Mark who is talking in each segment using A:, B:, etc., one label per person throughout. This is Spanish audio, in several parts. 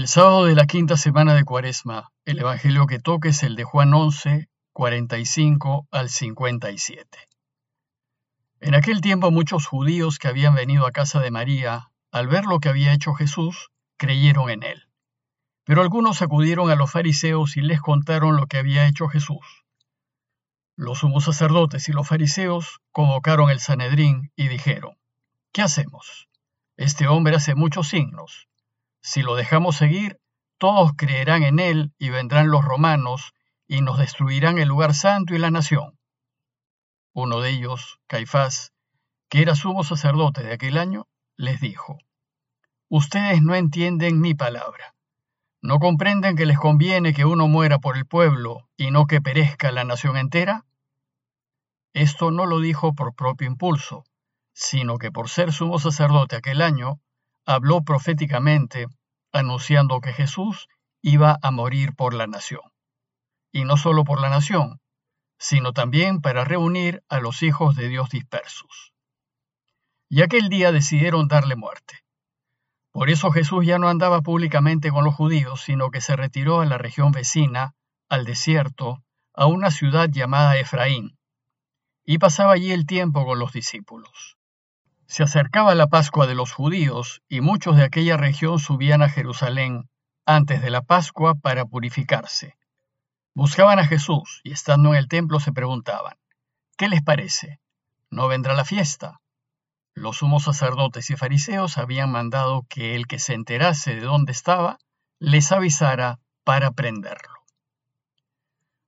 A: El sábado de la quinta semana de Cuaresma, el Evangelio que toque es el de Juan 11, 45 al 57. En aquel tiempo muchos judíos que habían venido a casa de María, al ver lo que había hecho Jesús, creyeron en él. Pero algunos acudieron a los fariseos y les contaron lo que había hecho Jesús. Los sumos sacerdotes y los fariseos convocaron el Sanedrín y dijeron, ¿qué hacemos? Este hombre hace muchos signos. Si lo dejamos seguir, todos creerán en él y vendrán los romanos y nos destruirán el lugar santo y la nación. Uno de ellos, Caifás, que era sumo sacerdote de aquel año, les dijo, Ustedes no entienden mi palabra. ¿No comprenden que les conviene que uno muera por el pueblo y no que perezca la nación entera? Esto no lo dijo por propio impulso, sino que por ser sumo sacerdote aquel año, habló proféticamente, anunciando que Jesús iba a morir por la nación. Y no solo por la nación, sino también para reunir a los hijos de Dios dispersos. Y aquel día decidieron darle muerte. Por eso Jesús ya no andaba públicamente con los judíos, sino que se retiró a la región vecina, al desierto, a una ciudad llamada Efraín, y pasaba allí el tiempo con los discípulos. Se acercaba la Pascua de los judíos, y muchos de aquella región subían a Jerusalén antes de la Pascua para purificarse. Buscaban a Jesús, y estando en el templo se preguntaban, ¿qué les parece? ¿No vendrá la fiesta? Los sumos sacerdotes y fariseos habían mandado que el que se enterase de dónde estaba les avisara para prenderlo.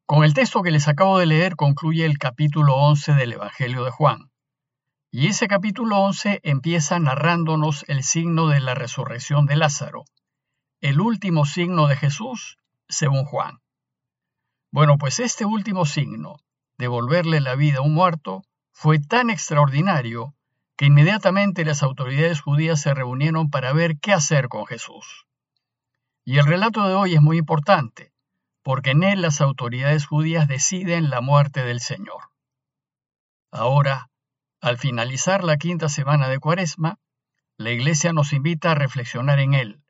A: Con el texto que les acabo de leer concluye el capítulo 11 del Evangelio de Juan. Y ese capítulo 11 empieza narrándonos el signo de la resurrección de Lázaro, el último signo de Jesús, según Juan. Bueno, pues este último signo, devolverle la vida a un muerto, fue tan extraordinario que inmediatamente las autoridades judías se reunieron para ver qué hacer con Jesús. Y el relato de hoy es muy importante, porque en él las autoridades judías deciden la muerte del Señor. Ahora, al finalizar la quinta semana de Cuaresma, la Iglesia nos invita a reflexionar en él,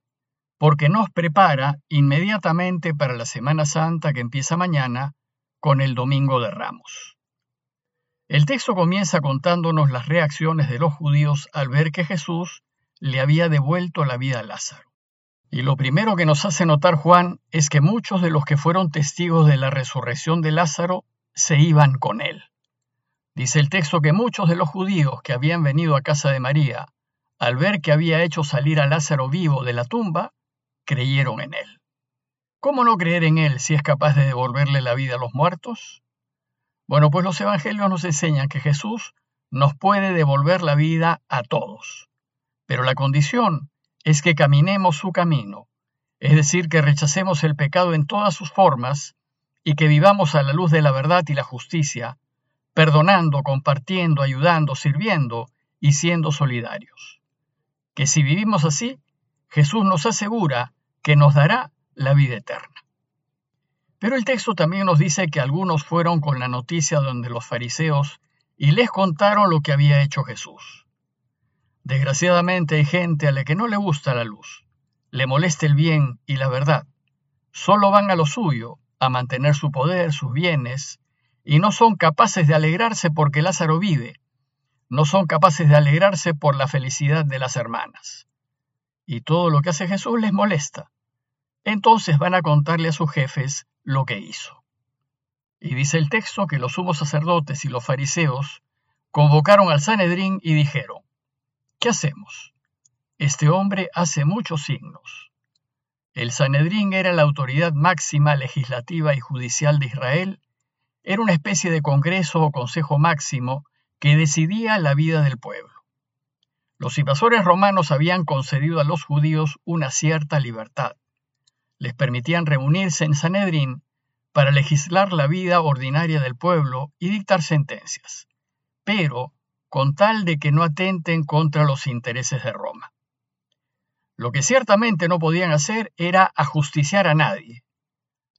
A: porque nos prepara inmediatamente para la Semana Santa que empieza mañana con el Domingo de Ramos. El texto comienza contándonos las reacciones de los judíos al ver que Jesús le había devuelto la vida a Lázaro. Y lo primero que nos hace notar Juan es que muchos de los que fueron testigos de la resurrección de Lázaro se iban con él. Dice el texto que muchos de los judíos que habían venido a casa de María, al ver que había hecho salir a Lázaro vivo de la tumba, creyeron en él. ¿Cómo no creer en él si es capaz de devolverle la vida a los muertos? Bueno, pues los evangelios nos enseñan que Jesús nos puede devolver la vida a todos, pero la condición es que caminemos su camino, es decir, que rechacemos el pecado en todas sus formas y que vivamos a la luz de la verdad y la justicia, perdonando, compartiendo, ayudando, sirviendo y siendo solidarios. Que si vivimos así, Jesús nos asegura que nos dará la vida eterna. Pero el texto también nos dice que algunos fueron con la noticia donde los fariseos y les contaron lo que había hecho Jesús. Desgraciadamente hay gente a la que no le gusta la luz, le molesta el bien y la verdad. Solo van a lo suyo, a mantener su poder, sus bienes, y no son capaces de alegrarse porque Lázaro vive, no son capaces de alegrarse por la felicidad de las hermanas. Y todo lo que hace Jesús les molesta. Entonces van a contarle a sus jefes lo que hizo. Y dice el texto que los sumos sacerdotes y los fariseos convocaron al Sanedrín y dijeron, ¿qué hacemos? Este hombre hace muchos signos. El Sanedrín era la autoridad máxima legislativa y judicial de Israel, era una especie de congreso o consejo máximo que decidía la vida del pueblo. Los invasores romanos habían concedido a los judíos una cierta libertad les permitían reunirse en Sanedrín para legislar la vida ordinaria del pueblo y dictar sentencias, pero con tal de que no atenten contra los intereses de Roma. Lo que ciertamente no podían hacer era ajusticiar a nadie.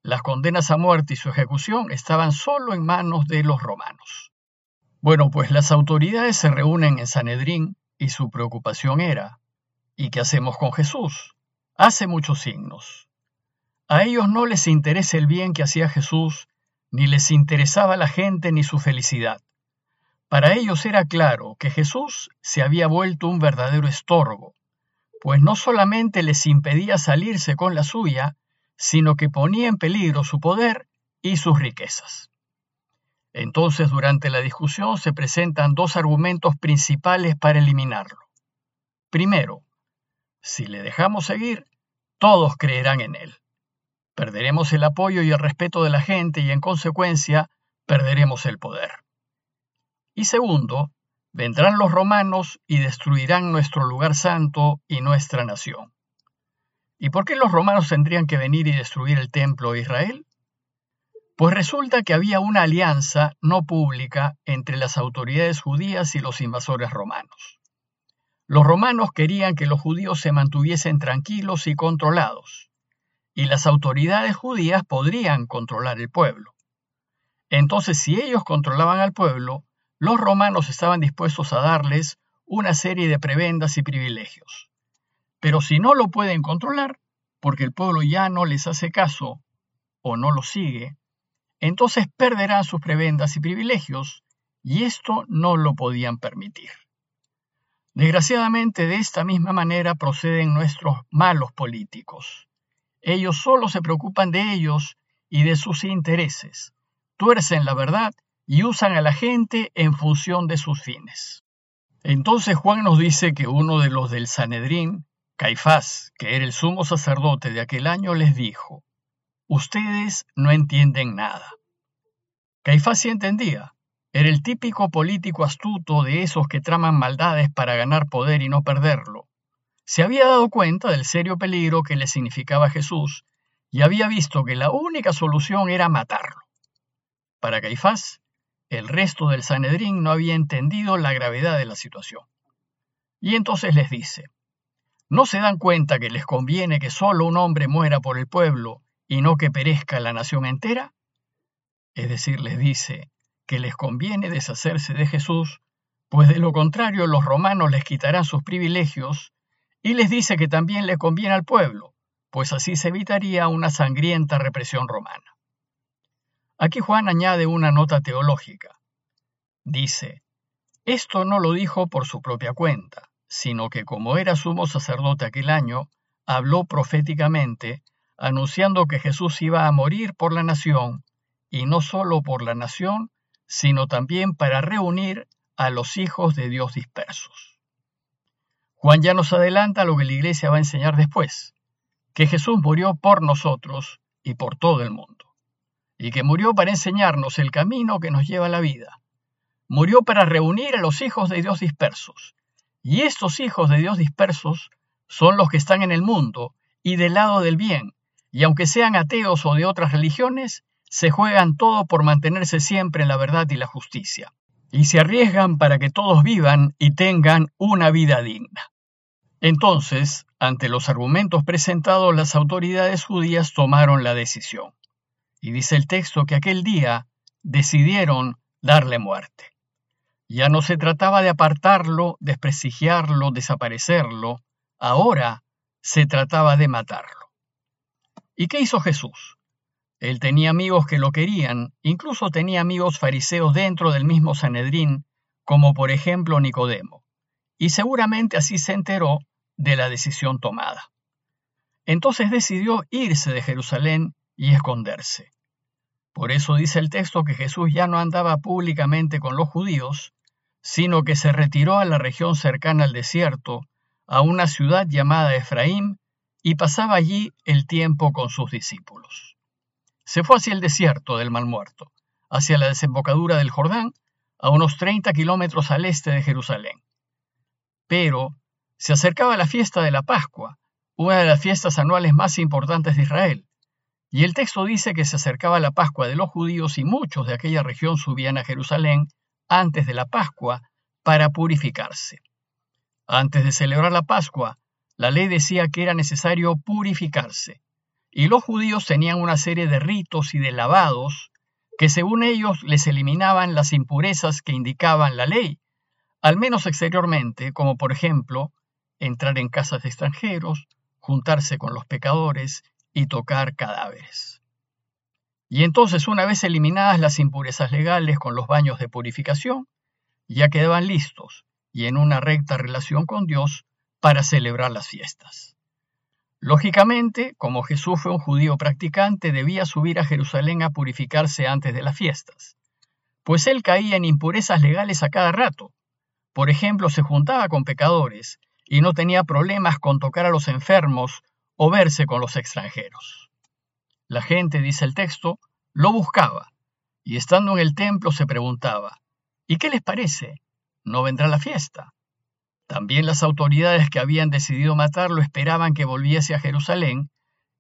A: Las condenas a muerte y su ejecución estaban solo en manos de los romanos. Bueno, pues las autoridades se reúnen en Sanedrín y su preocupación era, ¿y qué hacemos con Jesús? hace muchos signos. A ellos no les interesa el bien que hacía Jesús, ni les interesaba la gente ni su felicidad. Para ellos era claro que Jesús se había vuelto un verdadero estorbo, pues no solamente les impedía salirse con la suya, sino que ponía en peligro su poder y sus riquezas. Entonces, durante la discusión se presentan dos argumentos principales para eliminarlo. Primero, si le dejamos seguir, todos creerán en él. Perderemos el apoyo y el respeto de la gente y en consecuencia perderemos el poder. Y segundo, vendrán los romanos y destruirán nuestro lugar santo y nuestra nación. ¿Y por qué los romanos tendrían que venir y destruir el templo de Israel? Pues resulta que había una alianza no pública entre las autoridades judías y los invasores romanos. Los romanos querían que los judíos se mantuviesen tranquilos y controlados, y las autoridades judías podrían controlar el pueblo. Entonces, si ellos controlaban al pueblo, los romanos estaban dispuestos a darles una serie de prebendas y privilegios. Pero si no lo pueden controlar, porque el pueblo ya no les hace caso o no lo sigue, entonces perderán sus prebendas y privilegios, y esto no lo podían permitir. Desgraciadamente, de esta misma manera proceden nuestros malos políticos. Ellos solo se preocupan de ellos y de sus intereses, tuercen la verdad y usan a la gente en función de sus fines. Entonces Juan nos dice que uno de los del Sanedrín, Caifás, que era el sumo sacerdote de aquel año, les dijo, Ustedes no entienden nada. Caifás sí entendía. Era el típico político astuto de esos que traman maldades para ganar poder y no perderlo. Se había dado cuenta del serio peligro que le significaba Jesús y había visto que la única solución era matarlo. Para Caifás, el resto del Sanedrín no había entendido la gravedad de la situación. Y entonces les dice, ¿no se dan cuenta que les conviene que solo un hombre muera por el pueblo y no que perezca la nación entera? Es decir, les dice que les conviene deshacerse de Jesús, pues de lo contrario los romanos les quitarán sus privilegios, y les dice que también le conviene al pueblo, pues así se evitaría una sangrienta represión romana. Aquí Juan añade una nota teológica. Dice, esto no lo dijo por su propia cuenta, sino que como era sumo sacerdote aquel año, habló proféticamente, anunciando que Jesús iba a morir por la nación, y no solo por la nación, sino también para reunir a los hijos de Dios dispersos. Juan ya nos adelanta lo que la iglesia va a enseñar después, que Jesús murió por nosotros y por todo el mundo y que murió para enseñarnos el camino que nos lleva a la vida. Murió para reunir a los hijos de Dios dispersos. Y estos hijos de Dios dispersos son los que están en el mundo y del lado del bien, y aunque sean ateos o de otras religiones, se juegan todo por mantenerse siempre en la verdad y la justicia, y se arriesgan para que todos vivan y tengan una vida digna. Entonces, ante los argumentos presentados, las autoridades judías tomaron la decisión. Y dice el texto que aquel día decidieron darle muerte. Ya no se trataba de apartarlo, desprestigiarlo, desaparecerlo, ahora se trataba de matarlo. ¿Y qué hizo Jesús? Él tenía amigos que lo querían, incluso tenía amigos fariseos dentro del mismo Sanedrín, como por ejemplo Nicodemo, y seguramente así se enteró de la decisión tomada. Entonces decidió irse de Jerusalén y esconderse. Por eso dice el texto que Jesús ya no andaba públicamente con los judíos, sino que se retiró a la región cercana al desierto, a una ciudad llamada Efraín, y pasaba allí el tiempo con sus discípulos. Se fue hacia el desierto del Mal Muerto, hacia la desembocadura del Jordán, a unos 30 kilómetros al este de Jerusalén. Pero se acercaba la fiesta de la Pascua, una de las fiestas anuales más importantes de Israel, y el texto dice que se acercaba la Pascua de los judíos y muchos de aquella región subían a Jerusalén antes de la Pascua para purificarse. Antes de celebrar la Pascua, la ley decía que era necesario purificarse, y los judíos tenían una serie de ritos y de lavados que según ellos les eliminaban las impurezas que indicaban la ley, al menos exteriormente, como por ejemplo entrar en casas de extranjeros, juntarse con los pecadores y tocar cadáveres. Y entonces, una vez eliminadas las impurezas legales con los baños de purificación, ya quedaban listos y en una recta relación con Dios para celebrar las fiestas. Lógicamente, como Jesús fue un judío practicante, debía subir a Jerusalén a purificarse antes de las fiestas, pues él caía en impurezas legales a cada rato. Por ejemplo, se juntaba con pecadores y no tenía problemas con tocar a los enfermos o verse con los extranjeros. La gente, dice el texto, lo buscaba, y estando en el templo se preguntaba, ¿y qué les parece? ¿No vendrá la fiesta? También las autoridades que habían decidido matarlo esperaban que volviese a Jerusalén,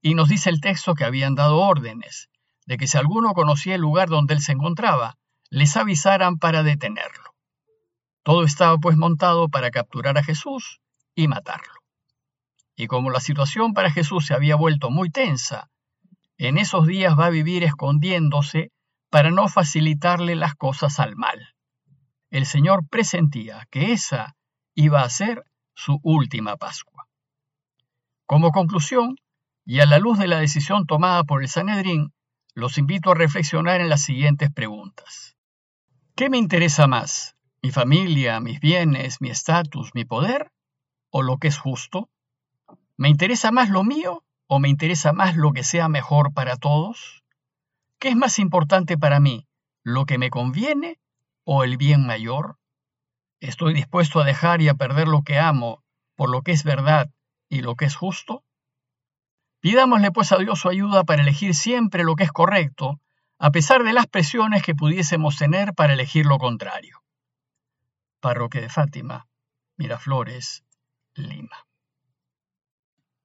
A: y nos dice el texto que habían dado órdenes de que si alguno conocía el lugar donde él se encontraba, les avisaran para detenerlo. Todo estaba pues montado para capturar a Jesús y matarlo. Y como la situación para Jesús se había vuelto muy tensa, en esos días va a vivir escondiéndose para no facilitarle las cosas al mal. El Señor presentía que esa iba a ser su última Pascua. Como conclusión, y a la luz de la decisión tomada por el Sanedrín, los invito a reflexionar en las siguientes preguntas. ¿Qué me interesa más? ¿Mi familia, mis bienes, mi estatus, mi poder? ¿O lo que es justo? ¿Me interesa más lo mío o me interesa más lo que sea mejor para todos? ¿Qué es más importante para mí? ¿Lo que me conviene o el bien mayor? ¿Estoy dispuesto a dejar y a perder lo que amo por lo que es verdad y lo que es justo? Pidámosle pues a Dios su ayuda para elegir siempre lo que es correcto, a pesar de las presiones que pudiésemos tener para elegir lo contrario. Parroquia de Fátima, Miraflores, Lima.